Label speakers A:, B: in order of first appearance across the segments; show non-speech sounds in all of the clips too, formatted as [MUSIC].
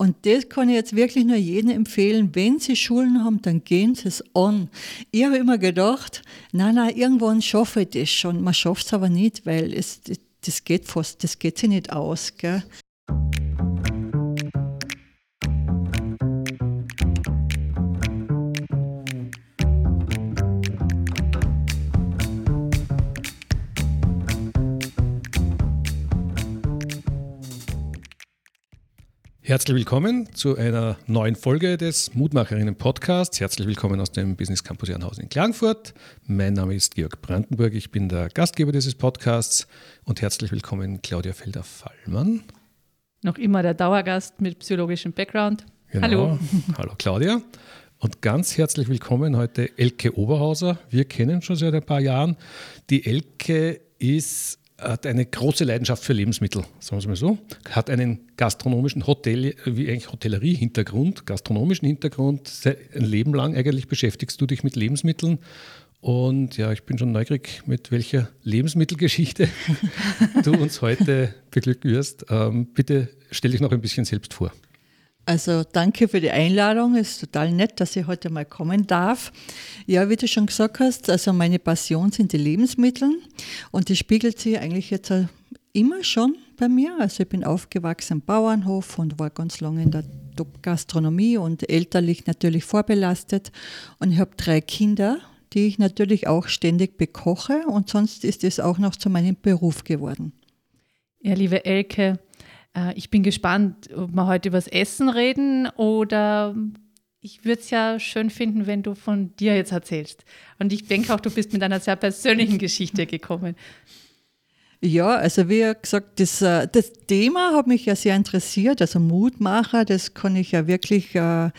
A: Und das kann ich jetzt wirklich nur jedem empfehlen. Wenn Sie Schulen haben, dann gehen Sie es an. Ich habe immer gedacht, nein, nein, irgendwann schaffe ich das schon. Man schafft es aber nicht, weil es, das geht fast, das geht sich nicht aus. Gell?
B: Herzlich willkommen zu einer neuen Folge des Mutmacherinnen Podcasts. Herzlich willkommen aus dem Business Campus Ehrenhausen in Klagenfurt. Mein Name ist Georg Brandenburg, ich bin der Gastgeber dieses Podcasts und herzlich willkommen Claudia Felder-Fallmann.
C: Noch immer der Dauergast mit psychologischem Background.
B: Genau. Hallo. [LAUGHS] Hallo Claudia. Und ganz herzlich willkommen heute Elke Oberhauser. Wir kennen schon seit ein paar Jahren. Die Elke ist hat eine große Leidenschaft für Lebensmittel, sagen wir es mal so, hat einen gastronomischen Hotel, wie eigentlich Hotellerie-Hintergrund, gastronomischen Hintergrund. Ein Leben lang eigentlich beschäftigst du dich mit Lebensmitteln. Und ja, ich bin schon neugierig, mit welcher Lebensmittelgeschichte [LAUGHS] du uns heute beglücken wirst. Ähm, bitte stell dich noch ein bisschen selbst vor.
A: Also danke für die Einladung. Es ist total nett, dass ich heute mal kommen darf. Ja, wie du schon gesagt hast, also meine Passion sind die Lebensmittel und die spiegelt sich eigentlich jetzt immer schon bei mir. Also ich bin aufgewachsen am Bauernhof und war ganz lange in der Gastronomie und elterlich natürlich vorbelastet. Und ich habe drei Kinder, die ich natürlich auch ständig bekoche und sonst ist es auch noch zu meinem Beruf geworden.
C: Ja, liebe Elke, ich bin gespannt, ob wir heute über das Essen reden oder ich würde es ja schön finden, wenn du von dir jetzt erzählst. Und ich denke auch, du bist mit einer sehr persönlichen Geschichte gekommen.
A: Ja, also wie gesagt, das, äh, das Thema hat mich ja sehr interessiert, also Mutmacher, das kann ich ja wirklich, äh, äh,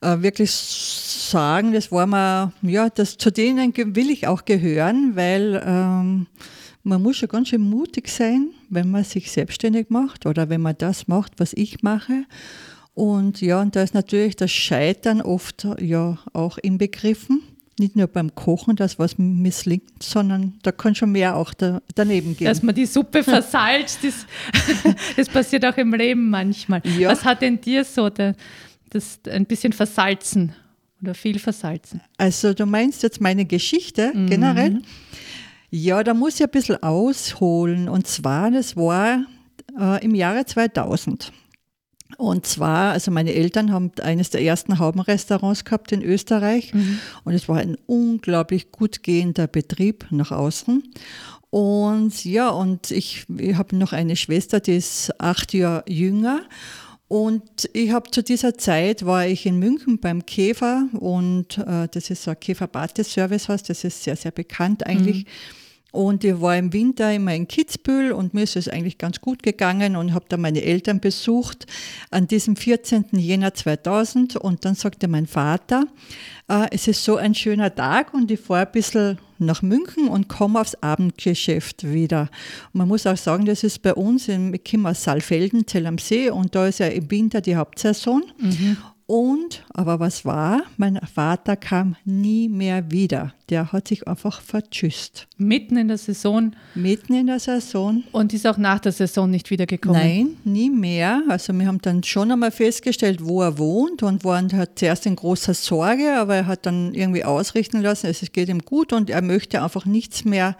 A: wirklich sagen, das war mir, ja, das, zu denen will ich auch gehören, weil ähm, man muss schon ganz schön mutig sein, wenn man sich selbstständig macht oder wenn man das macht, was ich mache. Und ja, und da ist natürlich das Scheitern oft ja auch inbegriffen. Nicht nur beim Kochen, das was misslingt, sondern da kann schon mehr auch da, daneben gehen.
C: Dass man die Suppe [LAUGHS] versalzt, das, [LAUGHS] das passiert auch im Leben manchmal. Ja. Was hat denn dir so das, das ein bisschen versalzen oder viel versalzen?
A: Also du meinst jetzt meine Geschichte mhm. generell? Ja, da muss ich ein bisschen ausholen. Und zwar, das war äh, im Jahre 2000. Und zwar, also meine Eltern haben eines der ersten Haubenrestaurants gehabt in Österreich mhm. und es war ein unglaublich gut gehender Betrieb nach außen. Und ja, und ich, ich habe noch eine Schwester, die ist acht Jahre jünger. Und ich habe zu dieser Zeit war ich in München beim Käfer und äh, das ist so ein Käfer-Bate-Servicehaus, das ist sehr, sehr bekannt eigentlich. Mhm. Und ich war im Winter immer in Kitzbühel und mir ist es eigentlich ganz gut gegangen und habe da meine Eltern besucht an diesem 14. Jänner 2000. Und dann sagte mein Vater, äh, es ist so ein schöner Tag und ich fahre ein bisschen nach München und komme aufs Abendgeschäft wieder. Und man muss auch sagen, das ist bei uns, ich komme aus Saalfelden, Zell am See und da ist ja im Winter die Hauptsaison. Mhm. Und, aber was war? Mein Vater kam nie mehr wieder. Der hat sich einfach vertschüsst.
C: Mitten in der Saison?
A: Mitten in der Saison.
C: Und ist auch nach der Saison nicht wiedergekommen?
A: Nein, nie mehr. Also wir haben dann schon einmal festgestellt, wo er wohnt und waren hat zuerst in großer Sorge, aber er hat dann irgendwie ausrichten lassen, es geht ihm gut und er möchte einfach nichts mehr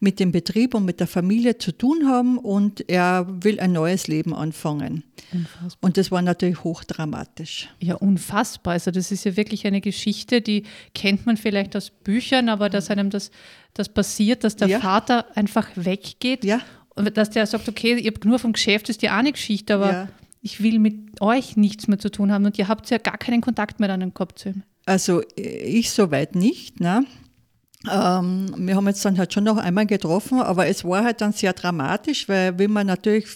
A: mit dem Betrieb und mit der Familie zu tun haben und er will ein neues Leben anfangen. Unfassbar. Und das war natürlich hochdramatisch.
C: Ja, unfassbar. Also das ist ja wirklich eine Geschichte, die kennt man vielleicht aus Büchern aber dass einem das, das passiert, dass der ja. Vater einfach weggeht ja. und dass der sagt, okay, ihr habt nur vom Geschäft, ist ja auch eine Geschichte, aber ja. ich will mit euch nichts mehr zu tun haben und ihr habt ja gar keinen Kontakt mehr dann gehabt zu ihm.
A: Also ich soweit nicht, ne? Ähm, wir haben jetzt dann halt schon noch einmal getroffen, aber es war halt dann sehr dramatisch, weil wie man natürlich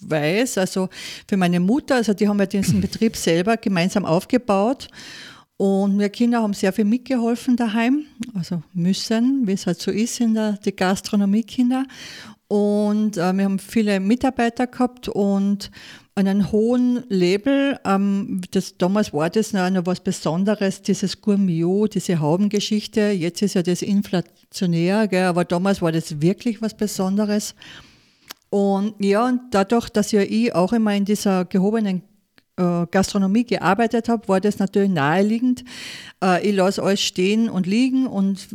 A: weiß, also für meine Mutter, also die haben ja diesen [CLEARS THROAT] Betrieb selber gemeinsam aufgebaut und wir Kinder haben sehr viel mitgeholfen daheim, also müssen, wie es halt so ist in der die Gastronomiekinder. Und äh, wir haben viele Mitarbeiter gehabt und einen hohen Label. Ähm, das, damals war das noch, noch was Besonderes, dieses Gourmillot, diese Haubengeschichte. Jetzt ist ja das inflationär, gell, aber damals war das wirklich was Besonderes. Und ja, und dadurch, dass ja ich auch immer in dieser gehobenen äh, Gastronomie gearbeitet habe, war das natürlich naheliegend. Äh, ich lasse alles stehen und liegen und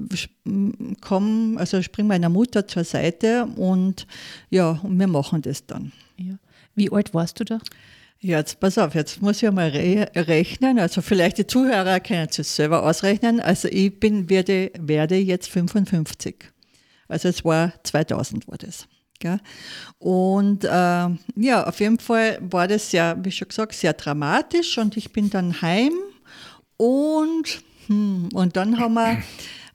A: komme, also springe meiner Mutter zur Seite und ja, und wir machen das dann.
C: Ja. Wie alt warst du da?
A: Ja, jetzt pass auf, jetzt muss ich mal re rechnen. Also vielleicht die Zuhörer können es selber ausrechnen. Also ich bin, werde, werde jetzt 55. Also es war 2000 war das. Gell? Und äh, ja, auf jeden Fall war das ja, wie schon gesagt, sehr dramatisch und ich bin dann heim und, hm, und dann haben wir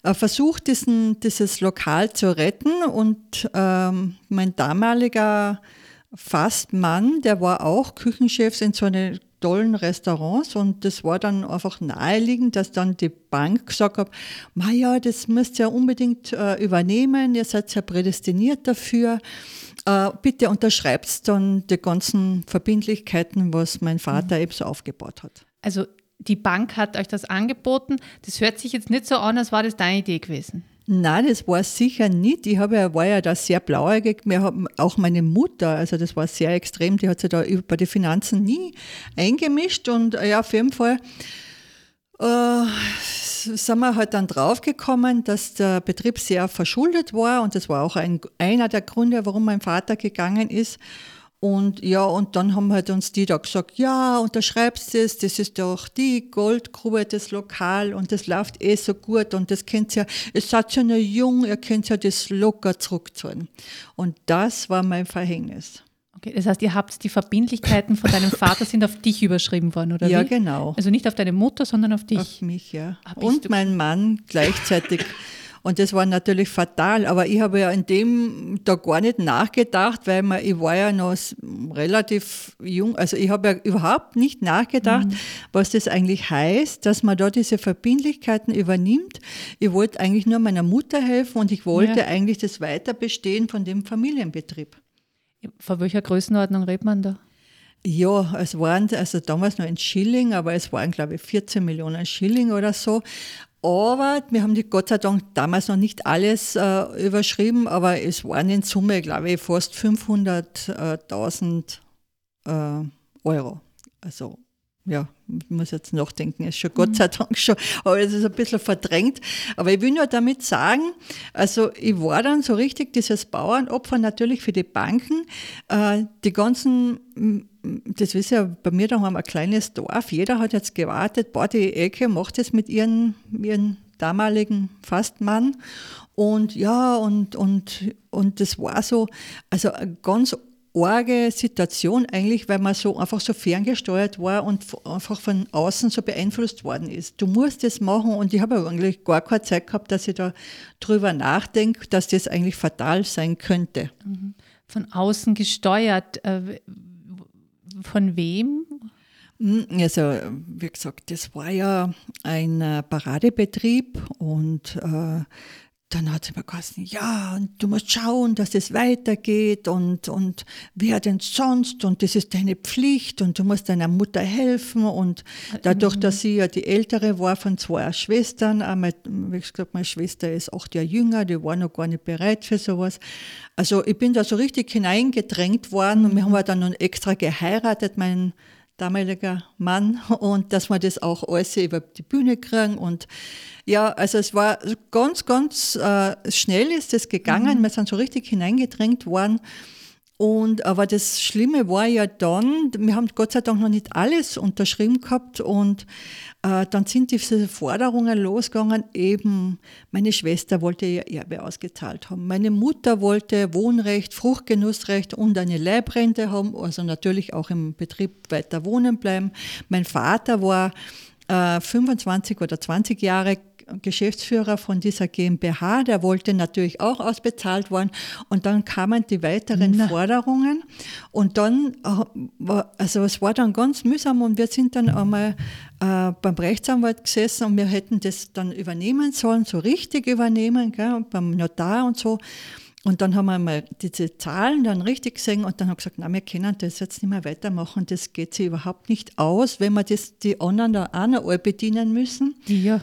A: äh, versucht, diesen, dieses Lokal zu retten und ähm, mein damaliger Fastmann, der war auch Küchenchef in so einem tollen Restaurants und das war dann einfach naheliegend, dass dann die Bank gesagt hat, ja, das müsst ihr unbedingt äh, übernehmen, ihr seid ja prädestiniert dafür. Äh, bitte unterschreibt dann die ganzen Verbindlichkeiten, was mein Vater mhm. eben so aufgebaut hat.
C: Also die Bank hat euch das angeboten. Das hört sich jetzt nicht so an, als war das deine Idee gewesen.
A: Nein, das war sicher nicht. Ich habe, war ja da sehr blauäugig. Wir haben auch meine Mutter, also das war sehr extrem, die hat sich da bei den Finanzen nie eingemischt. Und ja, auf jeden Fall äh, sind wir halt dann draufgekommen, dass der Betrieb sehr verschuldet war. Und das war auch ein, einer der Gründe, warum mein Vater gegangen ist. Und ja, und dann haben halt uns die da gesagt, ja, unterschreibst es, das ist doch die Goldgrube, das Lokal und das läuft eh so gut und das könnt ihr, ihr seid ja noch jung, ihr könnt ja das locker zurückzahlen. Und das war mein Verhängnis.
C: Okay, das heißt, ihr habt die Verbindlichkeiten von deinem Vater sind auf dich überschrieben worden, oder
A: ja,
C: wie?
A: Ja, genau.
C: Also nicht auf deine Mutter, sondern auf dich.
A: Auf mich, ja. Ah, und mein Mann gleichzeitig. Und das war natürlich fatal. Aber ich habe ja in dem da gar nicht nachgedacht, weil man, ich war ja noch relativ jung. Also ich habe ja überhaupt nicht nachgedacht, mhm. was das eigentlich heißt, dass man da diese Verbindlichkeiten übernimmt. Ich wollte eigentlich nur meiner Mutter helfen und ich wollte ja. eigentlich das Weiterbestehen von dem Familienbetrieb.
C: Von welcher Größenordnung redet man da?
A: Ja, es waren also damals noch ein Schilling, aber es waren, glaube ich, 14 Millionen Schilling oder so. Aber wir haben die Gott sei Dank damals noch nicht alles äh, überschrieben, aber es waren in Summe, glaube ich, fast 500.000 äh, Euro. Also ja, ich muss jetzt nachdenken, ist schon Gott sei Dank schon, aber es ist ein bisschen verdrängt. Aber ich will nur damit sagen, also ich war dann so richtig dieses Bauernopfer natürlich für die Banken. Äh, die ganzen, das ist ja bei mir daheim ein kleines Dorf, jeder hat jetzt gewartet, boah, die Ecke macht es mit ihren, ihren damaligen Fastmann. Und ja, und, und, und das war so, also ganz arge Situation eigentlich, weil man so einfach so ferngesteuert war und einfach von außen so beeinflusst worden ist. Du musst das machen und ich habe eigentlich gar keine Zeit gehabt, dass ich da drüber nachdenke, dass das eigentlich fatal sein könnte.
C: Mhm. Von außen gesteuert. Äh, von wem?
A: Hm, also, wie gesagt, das war ja ein äh, Paradebetrieb und äh, dann hat sie mir gesagt, ja, und du musst schauen, dass es weitergeht und, und wer denn sonst und das ist deine Pflicht und du musst deiner Mutter helfen und dadurch, dass sie ja die ältere war von zwei Schwestern, einmal, wie gesagt, meine Schwester ist acht Jahre jünger, die war noch gar nicht bereit für sowas. Also ich bin da so richtig hineingedrängt worden und wir haben dann noch extra geheiratet, mein damaliger Mann und dass wir das auch alles über die Bühne kriegen und ja, also es war ganz, ganz äh, schnell ist es gegangen. Mhm. Wir sind so richtig hineingedrängt worden. Und, aber das Schlimme war ja dann, wir haben Gott sei Dank noch nicht alles unterschrieben gehabt und dann sind diese Forderungen losgegangen, eben meine Schwester wollte ihr Erbe ausgezahlt haben, meine Mutter wollte Wohnrecht, Fruchtgenussrecht und eine Leibrente haben, also natürlich auch im Betrieb weiter wohnen bleiben. Mein Vater war äh, 25 oder 20 Jahre Geschäftsführer von dieser GmbH, der wollte natürlich auch ausbezahlt worden. Und dann kamen die weiteren Na. Forderungen. Und dann, äh, also es war dann ganz mühsam und wir sind dann einmal äh, beim Rechtsanwalt gesessen und wir hätten das dann übernehmen sollen, so richtig übernehmen, gell, beim Notar und so. Und dann haben wir mal diese Zahlen dann richtig gesehen und dann haben wir gesagt, na, wir können das jetzt nicht mehr weitermachen, das geht sich überhaupt nicht aus, wenn wir das, die anderen da auch noch bedienen müssen.
C: Ja.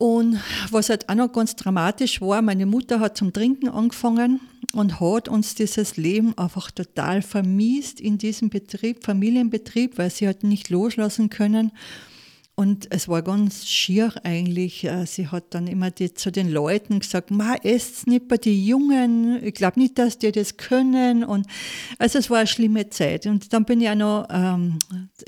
A: Und was halt auch noch ganz dramatisch war, meine Mutter hat zum Trinken angefangen und hat uns dieses Leben einfach total vermiest in diesem Betrieb, Familienbetrieb, weil sie hat nicht loslassen können. Und es war ganz schier eigentlich. Äh, sie hat dann immer die, zu den Leuten gesagt, ma, esst nicht bei den Jungen, ich glaube nicht, dass die das können. Und also es war eine schlimme Zeit. Und dann bin ich auch noch ähm,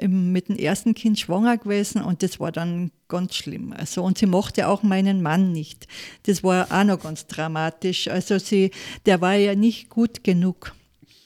A: mit dem ersten Kind schwanger gewesen und das war dann ganz schlimm. Also, und sie mochte auch meinen Mann nicht. Das war auch noch ganz dramatisch. Also sie, der war ja nicht gut genug.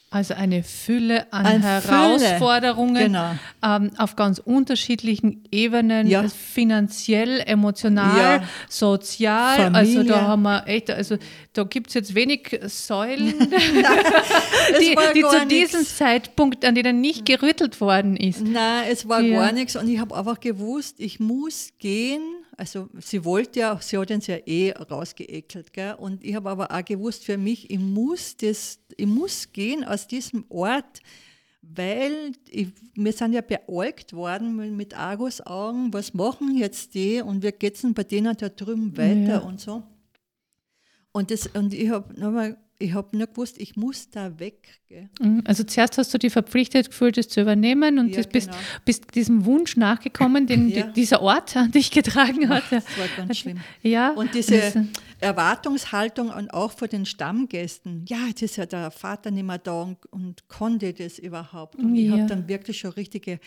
C: Also eine Fülle an eine Herausforderungen Fülle. Genau. Ähm, auf ganz unterschiedlichen Ebenen, ja. finanziell, emotional, ja. sozial. Familie. Also da haben wir echt, also da gibt es jetzt wenig Säulen, [LAUGHS] die, die zu diesem nix. Zeitpunkt, an denen nicht gerüttelt worden ist.
A: Nein, es war ja. gar nichts und ich habe einfach gewusst, ich muss gehen also sie wollte ja, sie hat uns ja eh rausgeekelt. Gell? Und ich habe aber auch gewusst, für mich, ich muss, das, ich muss gehen aus diesem Ort, weil ich, wir sind ja beäugt worden mit Argusaugen, was machen jetzt die und wie geht es bei denen da drüben weiter ja. und so. Und, das, und ich habe nochmal ich habe nur gewusst, ich muss da weg. Gell?
C: Mhm. Also zuerst hast du dich verpflichtet gefühlt, das zu übernehmen und ja, bist, genau. bist diesem Wunsch nachgekommen, den [LAUGHS] ja. dieser Ort an dich getragen hat.
A: das war ganz also, schlimm. Ja, und diese Erwartungshaltung und auch vor den Stammgästen. Ja, jetzt ist ja der Vater nicht mehr da und, und konnte das überhaupt. Und ja. ich habe dann wirklich schon richtige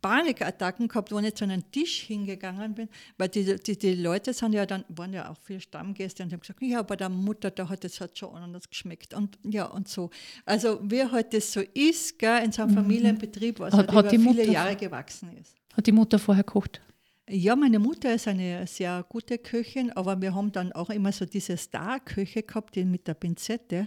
A: Panikattacken gehabt, wo ich zu einem Tisch hingegangen bin, weil die, die, die Leute sind ja dann, waren ja auch viele Stammgäste und haben gesagt, ja, bei der Mutter, da hat es halt schon anders geschmeckt und ja und so. Also wie halt das so ist, gell, in so einem mhm. Familienbetrieb, was hat, halt hat über viele Jahre gewachsen ist.
C: Hat die Mutter vorher gekocht?
A: Ja, meine Mutter ist eine sehr gute Köchin, aber wir haben dann auch immer so diese Star-Köche gehabt, die mit der Pinzette.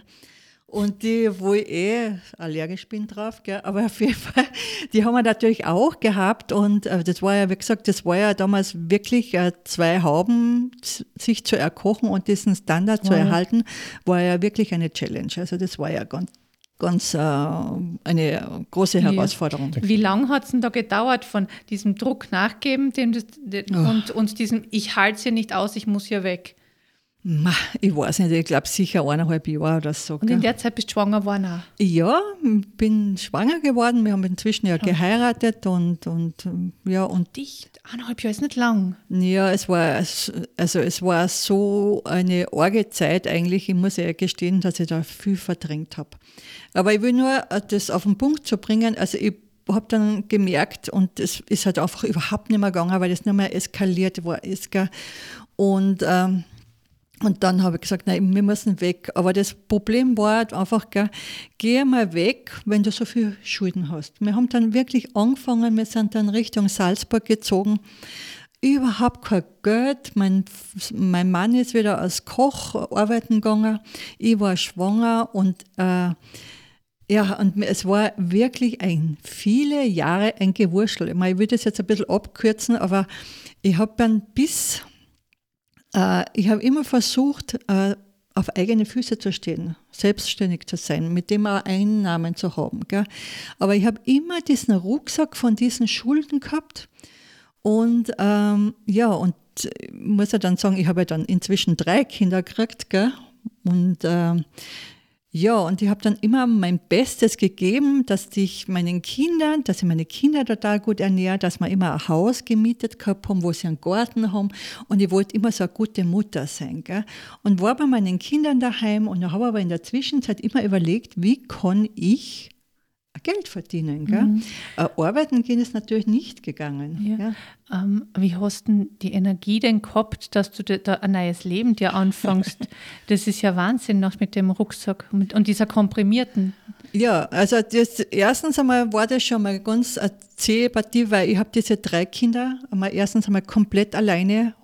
A: Und die, wo ich eh allergisch bin drauf, gell, aber auf jeden Fall, die haben wir natürlich auch gehabt. Und äh, das war ja, wie gesagt, das war ja damals wirklich äh, zwei Hauben sich zu erkochen und diesen Standard wow. zu erhalten, war ja wirklich eine Challenge. Also das war ja ganz, ganz äh, eine große Herausforderung.
C: Wie lange hat es denn da gedauert von diesem Druck nachgeben dem, dem, oh. und, und diesem Ich halte es hier nicht aus, ich muss hier weg?
A: Ich weiß nicht, ich glaube sicher eineinhalb Jahre oder so.
C: Und in der Zeit bist du schwanger geworden auch?
A: Ja, bin schwanger geworden. Wir haben inzwischen ja geheiratet und, und ja. Und
C: dich? Eineinhalb Jahre ist nicht lang.
A: Ja, es war, also es war so eine arge Zeit eigentlich. Ich muss ja gestehen, dass ich da viel verdrängt habe. Aber ich will nur äh, das auf den Punkt zu bringen. Also ich habe dann gemerkt, und es ist halt einfach überhaupt nicht mehr gegangen, weil es nicht mehr eskaliert war. Und ähm, und dann habe ich gesagt, nein, wir müssen weg. Aber das Problem war einfach, geh mal weg, wenn du so viel Schulden hast. Wir haben dann wirklich angefangen, wir sind dann Richtung Salzburg gezogen. Überhaupt kein Geld. Mein, mein Mann ist wieder als Koch arbeiten gegangen. Ich war schwanger und äh, ja, und es war wirklich ein viele Jahre ein Gewurschtel. Ich, ich will das jetzt ein bisschen abkürzen, aber ich habe dann bis ich habe immer versucht, äh, auf eigene Füße zu stehen, selbstständig zu sein, mit dem auch Einnahmen zu haben. Gell? Aber ich habe immer diesen Rucksack von diesen Schulden gehabt. Und ähm, ja, und ich muss ja dann sagen, ich habe ja dann inzwischen drei Kinder gekriegt. Gell? Und ähm, ja, und ich habe dann immer mein Bestes gegeben, dass ich meinen Kindern, dass ich meine Kinder total gut ernähre, dass wir immer ein Haus gemietet gehabt haben, wo sie einen Garten haben. Und ich wollte immer so eine gute Mutter sein. Gell? Und war bei meinen Kindern daheim und habe aber in der Zwischenzeit immer überlegt, wie kann ich Geld verdienen. Gell? Mhm. Äh, arbeiten gehen ist natürlich nicht gegangen.
C: Ja. Ja. Ähm, wie hast du die Energie denn gehabt, dass du da ein neues Leben dir anfängst? [LAUGHS] das ist ja Wahnsinn noch mit dem Rucksack und, und dieser komprimierten.
A: Ja, also das, erstens einmal war das schon mal ganz eine zähe Partie, weil ich habe diese drei Kinder einmal erstens einmal komplett alleine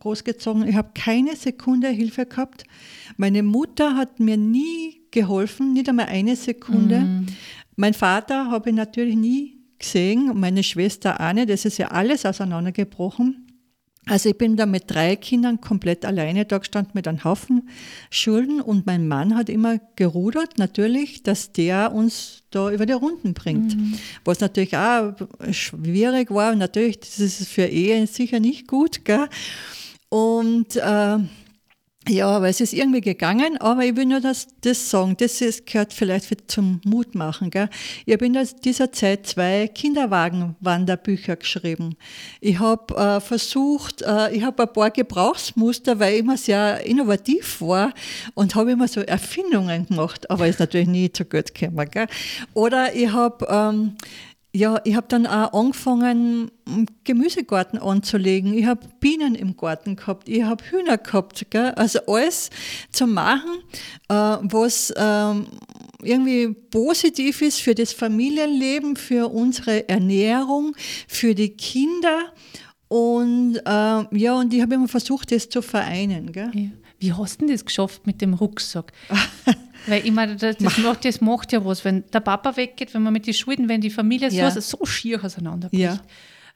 A: großgezogen. Ich habe keine Sekunde Hilfe gehabt. Meine Mutter hat mir nie geholfen, nicht einmal eine Sekunde. Mhm. Mein Vater habe ich natürlich nie gesehen, meine Schwester Anne, das ist ja alles auseinandergebrochen. Also ich bin da mit drei Kindern komplett alleine da gestanden mit einem Haufen Schulden und mein Mann hat immer gerudert, natürlich, dass der uns da über die Runden bringt. Mhm. Was natürlich auch schwierig war natürlich, das ist für Ehe sicher nicht gut. Gell? Und äh, Ja, aber es ist irgendwie gegangen, aber ich will nur das, das sagen, das ist, gehört vielleicht zum Mut machen. Gell? Ich habe in dieser Zeit zwei Kinderwagenwanderbücher geschrieben. Ich habe äh, versucht, äh, ich habe ein paar Gebrauchsmuster, weil ich immer sehr innovativ war und habe immer so Erfindungen gemacht, aber ist natürlich nie zu gut gekommen. Gell? Oder ich habe... Ähm, ja, ich habe dann auch angefangen, Gemüsegarten anzulegen. Ich habe Bienen im Garten gehabt, ich habe Hühner gehabt. Gell? Also alles zu machen, äh, was ähm, irgendwie positiv ist für das Familienleben, für unsere Ernährung, für die Kinder. Und äh, ja, und ich habe immer versucht, das zu vereinen. Gell? Ja.
C: Wie hast du denn das geschafft mit dem Rucksack? [LAUGHS] Weil ich meine, das, das, macht, das macht ja was, wenn der Papa weggeht, wenn man mit den Schulden, wenn die Familie ja. so, so schier auseinanderbricht.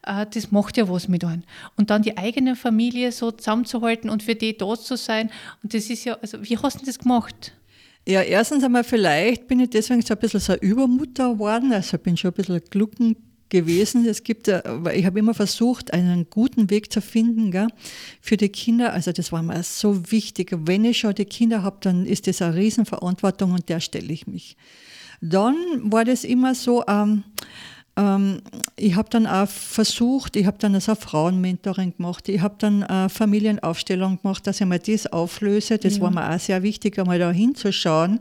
C: Ja. Äh, das macht ja was mit einem. Und dann die eigene Familie so zusammenzuhalten und für die da zu sein. Und das ist ja, also wie hast du das gemacht?
A: Ja, erstens einmal vielleicht bin ich deswegen so ein bisschen so Übermutter geworden. Also bin schon ein bisschen glucken gewesen. Es gibt, ich habe immer versucht, einen guten Weg zu finden gell, für die Kinder. Also das war mir so wichtig. Wenn ich schon die Kinder habe, dann ist das eine Riesenverantwortung und der stelle ich mich. Dann war das immer so, ähm, ähm, ich habe dann auch versucht, ich habe dann also Frauenmentoring gemacht, ich habe dann eine Familienaufstellung gemacht, dass ich mal das auflöse. Das ja. war mir auch sehr wichtig, einmal da hinzuschauen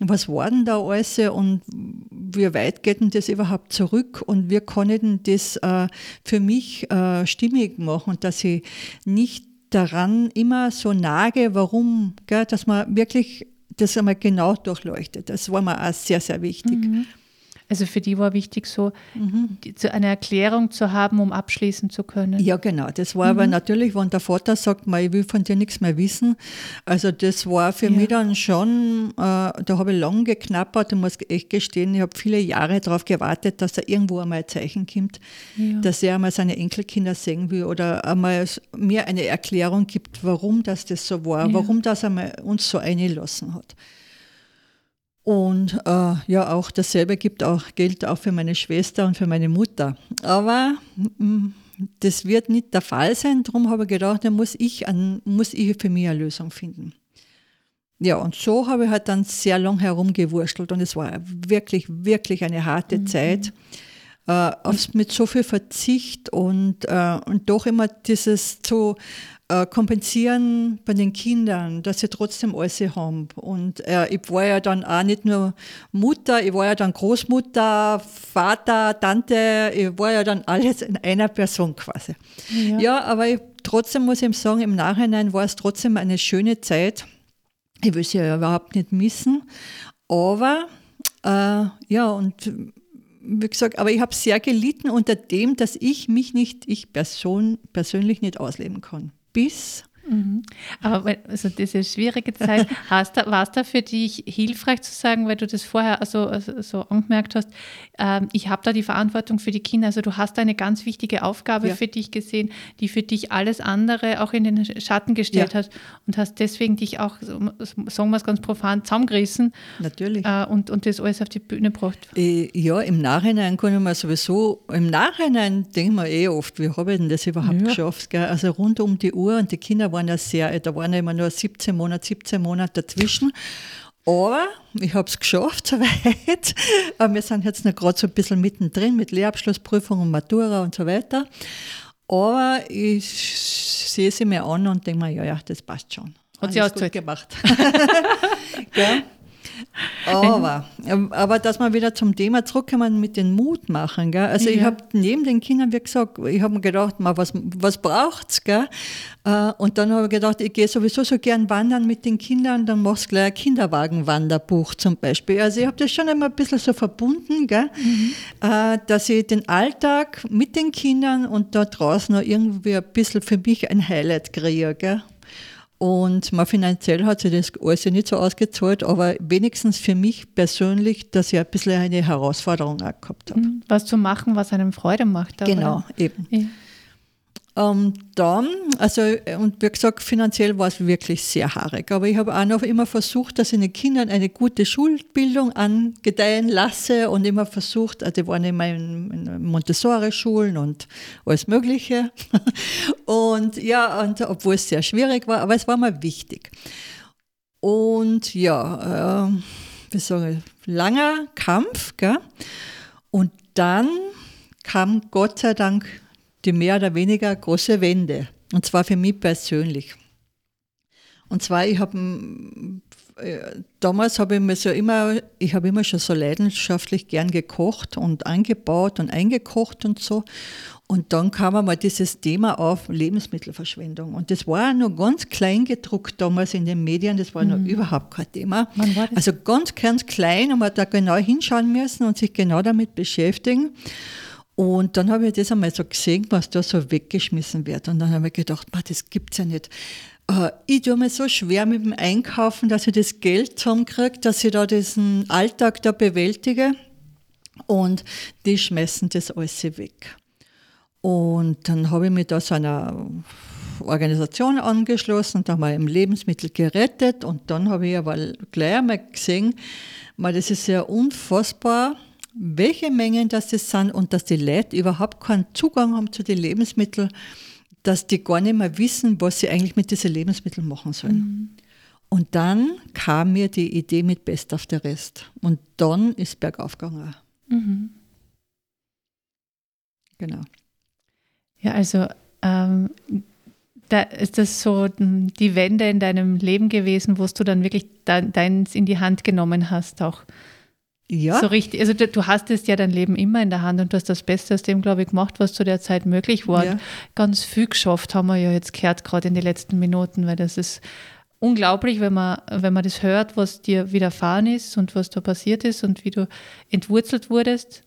A: was war denn da alles und wie weit geht denn das überhaupt zurück und wie kann ich denn das äh, für mich äh, stimmig machen dass ich nicht daran immer so nage, warum, gell, dass man wirklich das einmal genau durchleuchtet. Das war mir auch sehr, sehr wichtig. Mhm.
C: Also für die war wichtig, so mhm. eine Erklärung zu haben, um abschließen zu können.
A: Ja, genau. Das war mhm. aber natürlich, wenn der Vater sagt, ich will von dir nichts mehr wissen. Also das war für ja. mich dann schon, äh, da habe ich lange geknappert und muss echt gestehen, ich habe viele Jahre darauf gewartet, dass da irgendwo einmal ein Zeichen kommt, ja. dass er einmal seine Enkelkinder sehen will oder einmal mir eine Erklärung gibt, warum das, das so war, ja. warum das einmal uns so eingelassen hat. Und äh, ja, auch dasselbe gibt auch, gilt auch für meine Schwester und für meine Mutter. Aber mh, mm, das wird nicht der Fall sein. Darum habe ich gedacht, da muss ich, an, muss ich für mich eine Lösung finden. Ja, und so habe ich halt dann sehr lang herumgewurschtelt und es war wirklich, wirklich eine harte mhm. Zeit. Äh, mit so viel Verzicht und, äh, und doch immer dieses so äh, kompensieren bei den Kindern, dass sie trotzdem alles haben. Und äh, ich war ja dann auch nicht nur Mutter, ich war ja dann Großmutter, Vater, Tante, ich war ja dann alles in einer Person quasi. Ja, ja aber ich, trotzdem muss ich sagen, im Nachhinein war es trotzdem eine schöne Zeit. Ich will sie ja überhaupt nicht missen. Aber äh, ja, und wie gesagt, aber ich habe sehr gelitten unter dem, dass ich mich nicht, ich Person, persönlich nicht ausleben kann bis
C: Mhm. Aber also diese schwierige Zeit, [LAUGHS] war es da für dich hilfreich zu sagen, weil du das vorher also, also so angemerkt hast, ähm, ich habe da die Verantwortung für die Kinder, also du hast da eine ganz wichtige Aufgabe ja. für dich gesehen, die für dich alles andere auch in den Schatten gestellt ja. hat und hast deswegen dich auch, sagen wir es ganz profan, zusammengerissen.
A: Natürlich.
C: Äh, und, und das alles auf die Bühne gebracht.
A: Äh, ja, im Nachhinein kann ich mir sowieso, im Nachhinein denke ich mir eh oft, wie habe ich denn das überhaupt ja. geschafft? Gell? Also rund um die Uhr und die Kinder waren waren ja sehr, da waren ja immer nur 17 Monate, 17 Monate dazwischen. Aber ich habe es geschafft [LAUGHS] soweit. Wir sind jetzt noch gerade so ein bisschen mittendrin mit Lehrabschlussprüfung und Matura und so weiter. Aber ich sehe sie mir an und denke mir, ja, ja, das passt schon.
C: Hat sie gut gemacht. [LAUGHS]
A: Aber, aber dass wir wieder zum Thema zurückkommen mit dem Mut machen. Gell? Also ja. ich habe neben den Kindern, wie gesagt, ich habe mir gedacht, mal, was, was braucht es? Äh, und dann habe ich gedacht, ich gehe sowieso so gern wandern mit den Kindern, dann machst du gleich ein Kinderwagenwanderbuch zum Beispiel. Also ich habe das schon immer ein bisschen so verbunden, gell? Mhm. Äh, dass ich den Alltag mit den Kindern und da draußen noch irgendwie ein bisschen für mich ein Highlight kriege. Gell? Und mal finanziell hat sich das alles nicht so ausgezahlt, aber wenigstens für mich persönlich, dass ich ein bisschen eine Herausforderung auch gehabt habe. Mhm.
C: Was zu machen, was einem Freude macht.
A: Genau, oder? eben. Ja. Ähm, dann, also, und wie gesagt, finanziell war es wirklich sehr haarig. Aber ich habe auch noch immer versucht, dass ich den Kindern eine gute Schulbildung angedeihen lasse und immer versucht, also die waren immer in, Montessori-Schulen und alles Mögliche. [LAUGHS] und ja, und, obwohl es sehr schwierig war, aber es war mir wichtig. Und ja, äh, wie sagen langer Kampf, gell? Und dann kam Gott sei Dank die mehr oder weniger große Wende. Und zwar für mich persönlich. Und zwar, ich habe äh, damals habe ich mir so immer, ich habe immer schon so leidenschaftlich gern gekocht und angebaut und eingekocht und so. Und dann kam einmal dieses Thema auf Lebensmittelverschwendung. Und das war nur ganz klein gedruckt damals in den Medien, das war mhm. noch überhaupt kein Thema. Also ganz, ganz klein und man hat da genau hinschauen müssen und sich genau damit beschäftigen. Und dann habe ich das einmal so gesehen, was da so weggeschmissen wird. Und dann habe ich gedacht, das gibt es ja nicht. Äh, ich tue mir so schwer mit dem Einkaufen, dass ich das Geld zusammenkriege, dass ich da diesen Alltag da bewältige. Und die schmeißen das alles weg. Und dann habe ich mich da so einer Organisation angeschlossen und wir im Lebensmittel gerettet. Und dann habe ich aber gleich einmal gesehen, das ist ja unfassbar, welche Mengen das sind und dass die Leute überhaupt keinen Zugang haben zu den Lebensmitteln, dass die gar nicht mehr wissen, was sie eigentlich mit diesen Lebensmitteln machen sollen. Mhm. Und dann kam mir die Idee mit Best of the Rest. Und dann ist bergauf gegangen. Mhm.
C: Genau. Ja, also ähm, da ist das so die Wende in deinem Leben gewesen, wo du dann wirklich deins in die Hand genommen hast, auch ja. So richtig. Also du, hast es ja dein Leben immer in der Hand und du hast das Beste aus dem, glaube ich, gemacht, was zu der Zeit möglich war. Ja. Ganz viel geschafft haben wir ja jetzt gehört, gerade in den letzten Minuten, weil das ist unglaublich, wenn man, wenn man das hört, was dir widerfahren ist und was da passiert ist und wie du entwurzelt wurdest.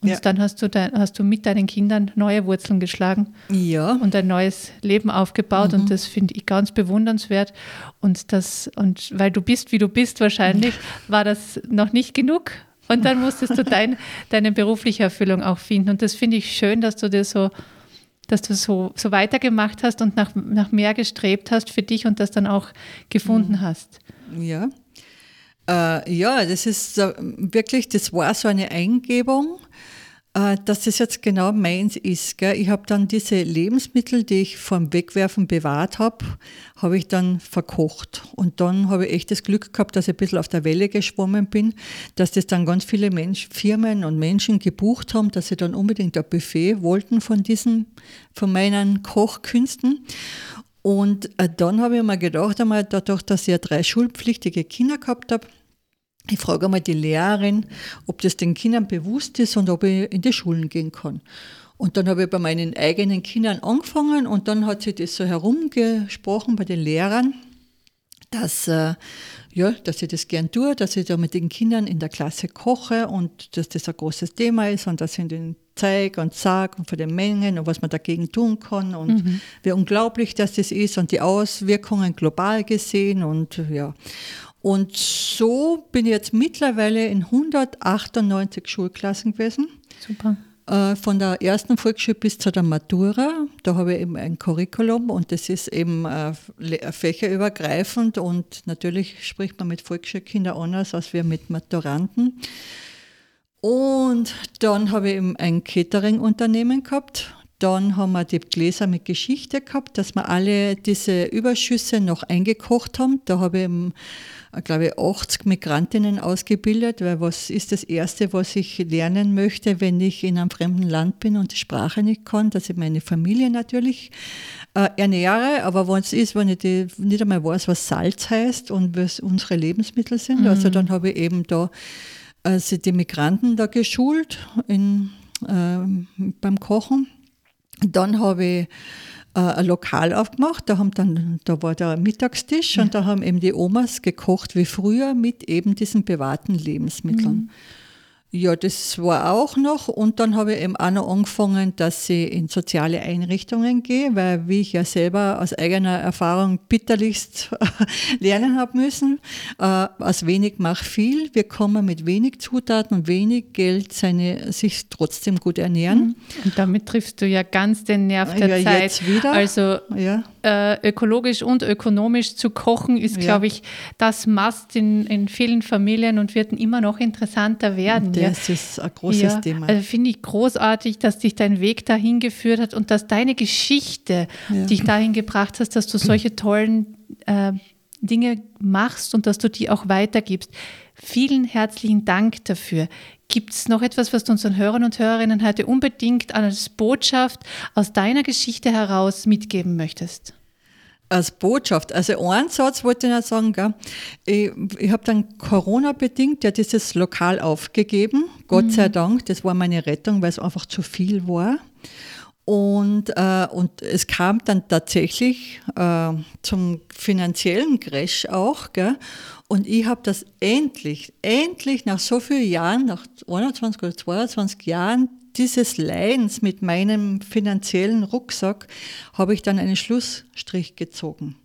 C: Und ja. dann hast du, dein, hast du mit deinen Kindern neue Wurzeln geschlagen
A: ja.
C: und ein neues Leben aufgebaut. Mhm. Und das finde ich ganz bewundernswert. Und das, und weil du bist, wie du bist, wahrscheinlich, war das noch nicht genug. Und dann musstest du dein, [LAUGHS] deine berufliche Erfüllung auch finden. Und das finde ich schön, dass du das so, dass du so, so weitergemacht hast und nach, nach mehr gestrebt hast für dich und das dann auch gefunden mhm. hast.
A: Ja. Äh, ja, das ist wirklich, das war so eine Eingebung äh, dass das jetzt genau meins ist. Gell? Ich habe dann diese Lebensmittel, die ich vom Wegwerfen bewahrt habe, habe ich dann verkocht. Und dann habe ich echt das Glück gehabt, dass ich ein bisschen auf der Welle geschwommen bin, dass das dann ganz viele Mensch, Firmen und Menschen gebucht haben, dass sie dann unbedingt ein Buffet wollten von diesen, von meinen Kochkünsten. Und äh, dann habe ich mir gedacht, einmal dadurch, dass ich ja drei schulpflichtige Kinder gehabt habe, ich frage einmal die Lehrerin, ob das den Kindern bewusst ist und ob ich in die Schulen gehen kann. Und dann habe ich bei meinen eigenen Kindern angefangen und dann hat sich das so herumgesprochen bei den Lehrern, dass, äh, ja, dass ich das gern tue, dass ich da mit den Kindern in der Klasse koche und dass das ein großes Thema ist und dass ich ihnen zeige und sage und von den Mengen und was man dagegen tun kann und mhm. wie unglaublich das ist und die Auswirkungen global gesehen und ja. Und so bin ich jetzt mittlerweile in 198 Schulklassen gewesen.
C: Super.
A: Äh, von der ersten Volksschule bis zu der Matura. Da habe ich eben ein Curriculum und das ist eben äh, fächerübergreifend und natürlich spricht man mit Volksschulkindern anders als wir mit Maturanten. Und dann habe ich eben ein Catering-Unternehmen gehabt. Dann haben wir die Gläser mit Geschichte gehabt, dass wir alle diese Überschüsse noch eingekocht haben. Da habe ich eben äh, glaube ich, 80 Migrantinnen ausgebildet, weil was ist das Erste, was ich lernen möchte, wenn ich in einem fremden Land bin und die Sprache nicht kann, dass ich meine Familie natürlich äh, ernähre, aber wenn es ist, wenn ich die, nicht einmal weiß, was Salz heißt und was unsere Lebensmittel sind, also mhm. also dann habe ich eben da also die Migranten da geschult in, äh, beim Kochen. Dann habe ich äh, ein Lokal aufgemacht. Da, haben dann, da war der Mittagstisch ja. und da haben eben die Omas gekocht wie früher mit eben diesen bewahrten Lebensmitteln. Mhm. Ja, das war auch noch. Und dann habe ich eben auch noch angefangen, dass ich in soziale Einrichtungen gehe, weil, wie ich ja selber aus eigener Erfahrung bitterlichst [LAUGHS] lernen habe müssen, äh, aus wenig macht viel. Wir kommen mit wenig Zutaten und wenig Geld seine, sich trotzdem gut ernähren. Mhm.
C: Und damit triffst du ja ganz den Nerv der
A: ja,
C: Zeit.
A: Jetzt wieder.
C: Also ja. äh, ökologisch und ökonomisch zu kochen ist, ja. glaube ich, das Must in, in vielen Familien und wird immer noch interessanter werden.
A: Das ja. ist ein großes ja, Thema.
C: Also finde ich großartig, dass dich dein Weg dahin geführt hat und dass deine Geschichte ja. dich dahin gebracht hast, dass du solche tollen äh, Dinge machst und dass du die auch weitergibst. Vielen herzlichen Dank dafür. Gibt es noch etwas, was du unseren Hörern und Hörerinnen heute unbedingt als Botschaft aus deiner Geschichte heraus mitgeben möchtest?
A: Als Botschaft. Also einen Satz wollte ich noch sagen, gell? ich, ich habe dann Corona-bedingt ja dieses Lokal aufgegeben, Gott mhm. sei Dank, das war meine Rettung, weil es einfach zu viel war. Und, äh, und es kam dann tatsächlich äh, zum finanziellen Crash auch. Gell? Und ich habe das endlich, endlich nach so vielen Jahren, nach 21 oder 22 Jahren, dieses Leidens mit meinem finanziellen Rucksack habe ich dann einen Schlussstrich gezogen.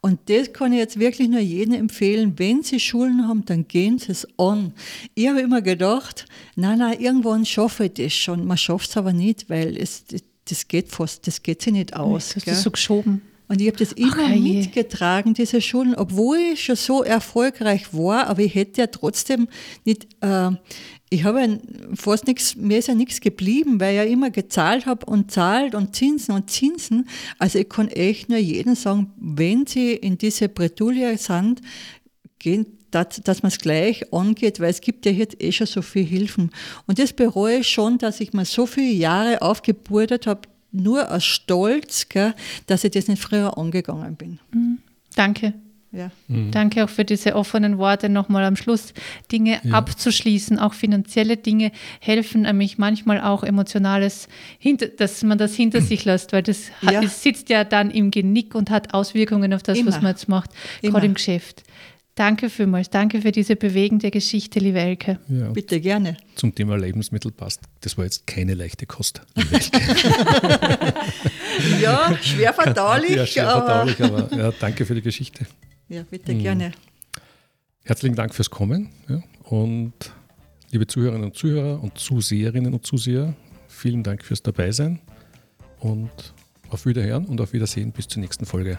A: Und das kann ich jetzt wirklich nur jedem empfehlen. Wenn Sie Schulen haben, dann gehen Sie es an. Ich habe immer gedacht, nein, nein, irgendwann schaffe ich das schon. Man schafft es aber nicht, weil es, das geht fast, das geht sich nicht aus.
C: Hast das so geschoben.
A: Und ich habe das immer Ach, mitgetragen, diese Schulen, obwohl ich schon so erfolgreich war, aber ich hätte ja trotzdem nicht, äh, ich habe fast nichts, mir ist ja nichts geblieben, weil ich ja immer gezahlt habe und zahlt und Zinsen und Zinsen. Also ich kann echt nur jedem sagen, wenn Sie in diese Bretouille sind, gehen, dass, dass man es gleich angeht, weil es gibt ja jetzt eh schon so viele Hilfen. Und das bereue ich schon, dass ich mir so viele Jahre aufgeburdet habe, nur aus Stolz, gell, dass ich das nicht früher angegangen bin.
C: Mhm. Danke. Ja. Mhm. Danke auch für diese offenen Worte nochmal am Schluss, Dinge ja. abzuschließen. Auch finanzielle Dinge helfen nämlich manchmal auch emotionales, dass man das hinter sich [CLEARS THROAT] lässt, weil das ja. hat, sitzt ja dann im Genick und hat Auswirkungen auf das, Immer. was man jetzt macht, gerade im Geschäft. Danke vielmals. Danke für diese bewegende Geschichte, liebe Elke.
A: Ja, Bitte gerne.
B: Zum Thema Lebensmittel passt. Das war jetzt keine leichte Kost. [LAUGHS]
A: ja, schwer verdaulich.
B: Ja, schwer verdaulich, aber, aber ja, danke für die Geschichte.
A: Ja, bitte mhm. gerne.
B: Herzlichen Dank fürs Kommen. Ja, und liebe Zuhörerinnen und Zuhörer und Zuseherinnen und Zuseher, vielen Dank fürs Dabeisein und auf Wiederhören und auf Wiedersehen bis zur nächsten Folge.